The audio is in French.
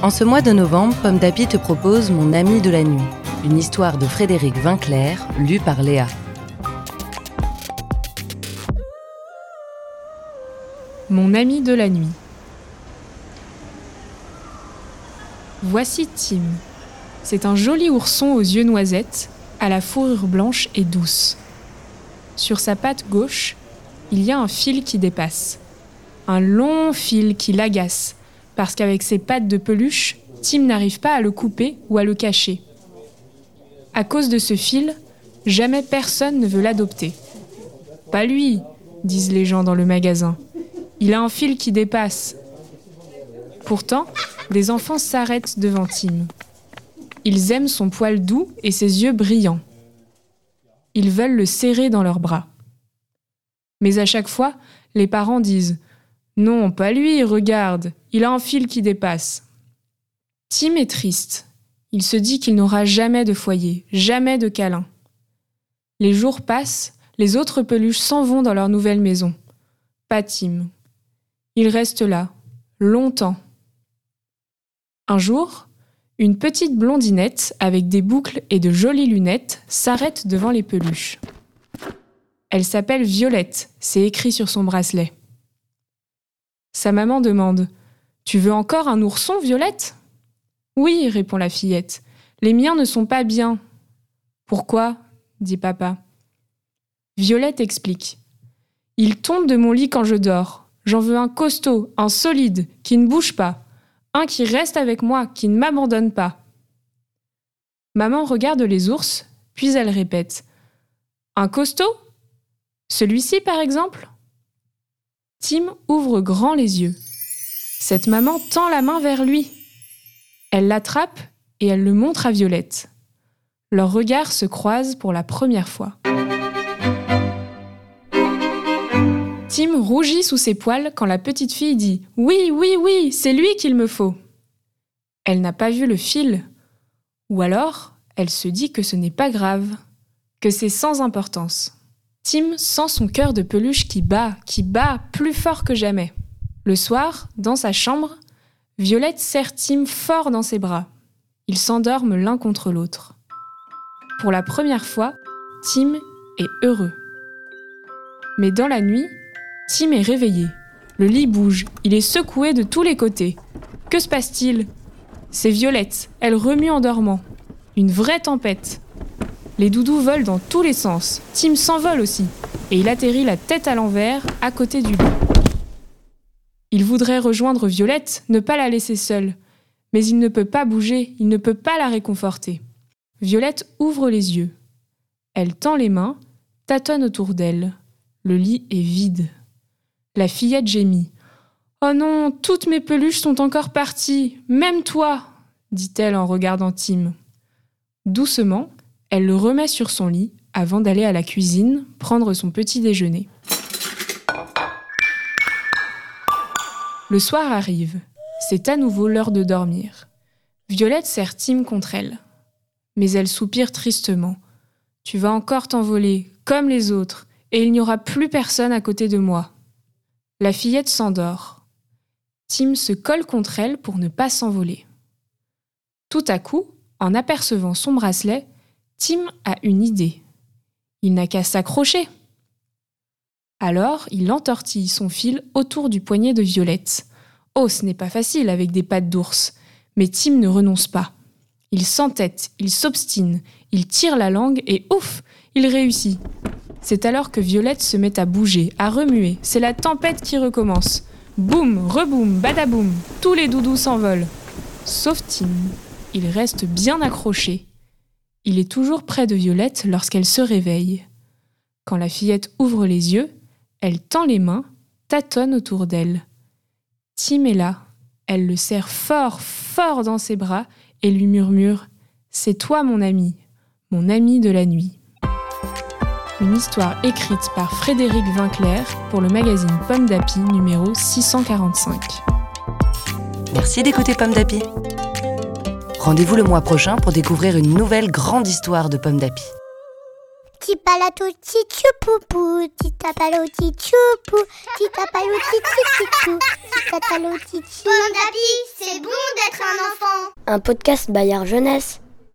En ce mois de novembre, Pomme d'Api te propose Mon ami de la nuit, une histoire de Frédéric Vinclair, lue par Léa. Mon ami de la nuit. Voici Tim. C'est un joli ourson aux yeux noisettes, à la fourrure blanche et douce. Sur sa patte gauche, il y a un fil qui dépasse. Un long fil qui l'agace, parce qu'avec ses pattes de peluche, Tim n'arrive pas à le couper ou à le cacher. À cause de ce fil, jamais personne ne veut l'adopter. Pas lui, disent les gens dans le magasin. Il a un fil qui dépasse. Pourtant, des enfants s'arrêtent devant Tim. Ils aiment son poil doux et ses yeux brillants. Ils veulent le serrer dans leurs bras. Mais à chaque fois, les parents disent non, pas lui, regarde, il a un fil qui dépasse. Tim est triste. Il se dit qu'il n'aura jamais de foyer, jamais de câlin. Les jours passent, les autres peluches s'en vont dans leur nouvelle maison. Pas Tim. Il reste là, longtemps. Un jour, une petite blondinette avec des boucles et de jolies lunettes s'arrête devant les peluches. Elle s'appelle Violette, c'est écrit sur son bracelet. Sa maman demande Tu veux encore un ourson, Violette? Oui, répond la fillette. Les miens ne sont pas bien. Pourquoi? dit papa. Violette explique. Il tombe de mon lit quand je dors. J'en veux un costaud, un solide, qui ne bouge pas. Un qui reste avec moi, qui ne m'abandonne pas. Maman regarde les ours, puis elle répète. Un costaud? Celui-ci, par exemple? Tim ouvre grand les yeux. Cette maman tend la main vers lui. Elle l'attrape et elle le montre à Violette. Leurs regards se croisent pour la première fois. Tim rougit sous ses poils quand la petite fille dit ⁇ Oui, oui, oui, c'est lui qu'il me faut !⁇ Elle n'a pas vu le fil. Ou alors, elle se dit que ce n'est pas grave, que c'est sans importance. Tim sent son cœur de peluche qui bat, qui bat plus fort que jamais. Le soir, dans sa chambre, Violette serre Tim fort dans ses bras. Ils s'endorment l'un contre l'autre. Pour la première fois, Tim est heureux. Mais dans la nuit, Tim est réveillé. Le lit bouge, il est secoué de tous les côtés. Que se passe-t-il? C'est Violette, elle remue en dormant. Une vraie tempête. Les doudous volent dans tous les sens. Tim s'envole aussi. Et il atterrit la tête à l'envers, à côté du lit. Il voudrait rejoindre Violette, ne pas la laisser seule. Mais il ne peut pas bouger, il ne peut pas la réconforter. Violette ouvre les yeux. Elle tend les mains, tâtonne autour d'elle. Le lit est vide. La fillette gémit. Oh non, toutes mes peluches sont encore parties, même toi, dit-elle en regardant Tim. Doucement, elle le remet sur son lit avant d'aller à la cuisine prendre son petit déjeuner. Le soir arrive. C'est à nouveau l'heure de dormir. Violette serre Tim contre elle. Mais elle soupire tristement. Tu vas encore t'envoler, comme les autres, et il n'y aura plus personne à côté de moi. La fillette s'endort. Tim se colle contre elle pour ne pas s'envoler. Tout à coup, en apercevant son bracelet, Tim a une idée. Il n'a qu'à s'accrocher. Alors, il entortille son fil autour du poignet de Violette. Oh, ce n'est pas facile avec des pattes d'ours. Mais Tim ne renonce pas. Il s'entête, il s'obstine, il tire la langue et ouf, il réussit. C'est alors que Violette se met à bouger, à remuer. C'est la tempête qui recommence. Boum, reboum, badaboum, tous les doudous s'envolent. Sauf Tim. Il reste bien accroché il est toujours près de Violette lorsqu'elle se réveille. Quand la fillette ouvre les yeux, elle tend les mains, tâtonne autour d'elle. Tim est là. Elle le serre fort, fort dans ses bras et lui murmure ⁇ C'est toi mon ami, mon ami de la nuit ⁇ Une histoire écrite par Frédéric Vinclair pour le magazine Pomme d'Api numéro 645. Merci d'écouter Pomme d'Api. Rendez-vous le mois prochain pour découvrir une nouvelle grande histoire de Pomme d'Api. Tipalato tichupupu, titapalo tichupu, titapalo tichupu, titapalo tichupu. Pomme d'api, c'est bon d'être un enfant. Un podcast Bayard Jeunesse.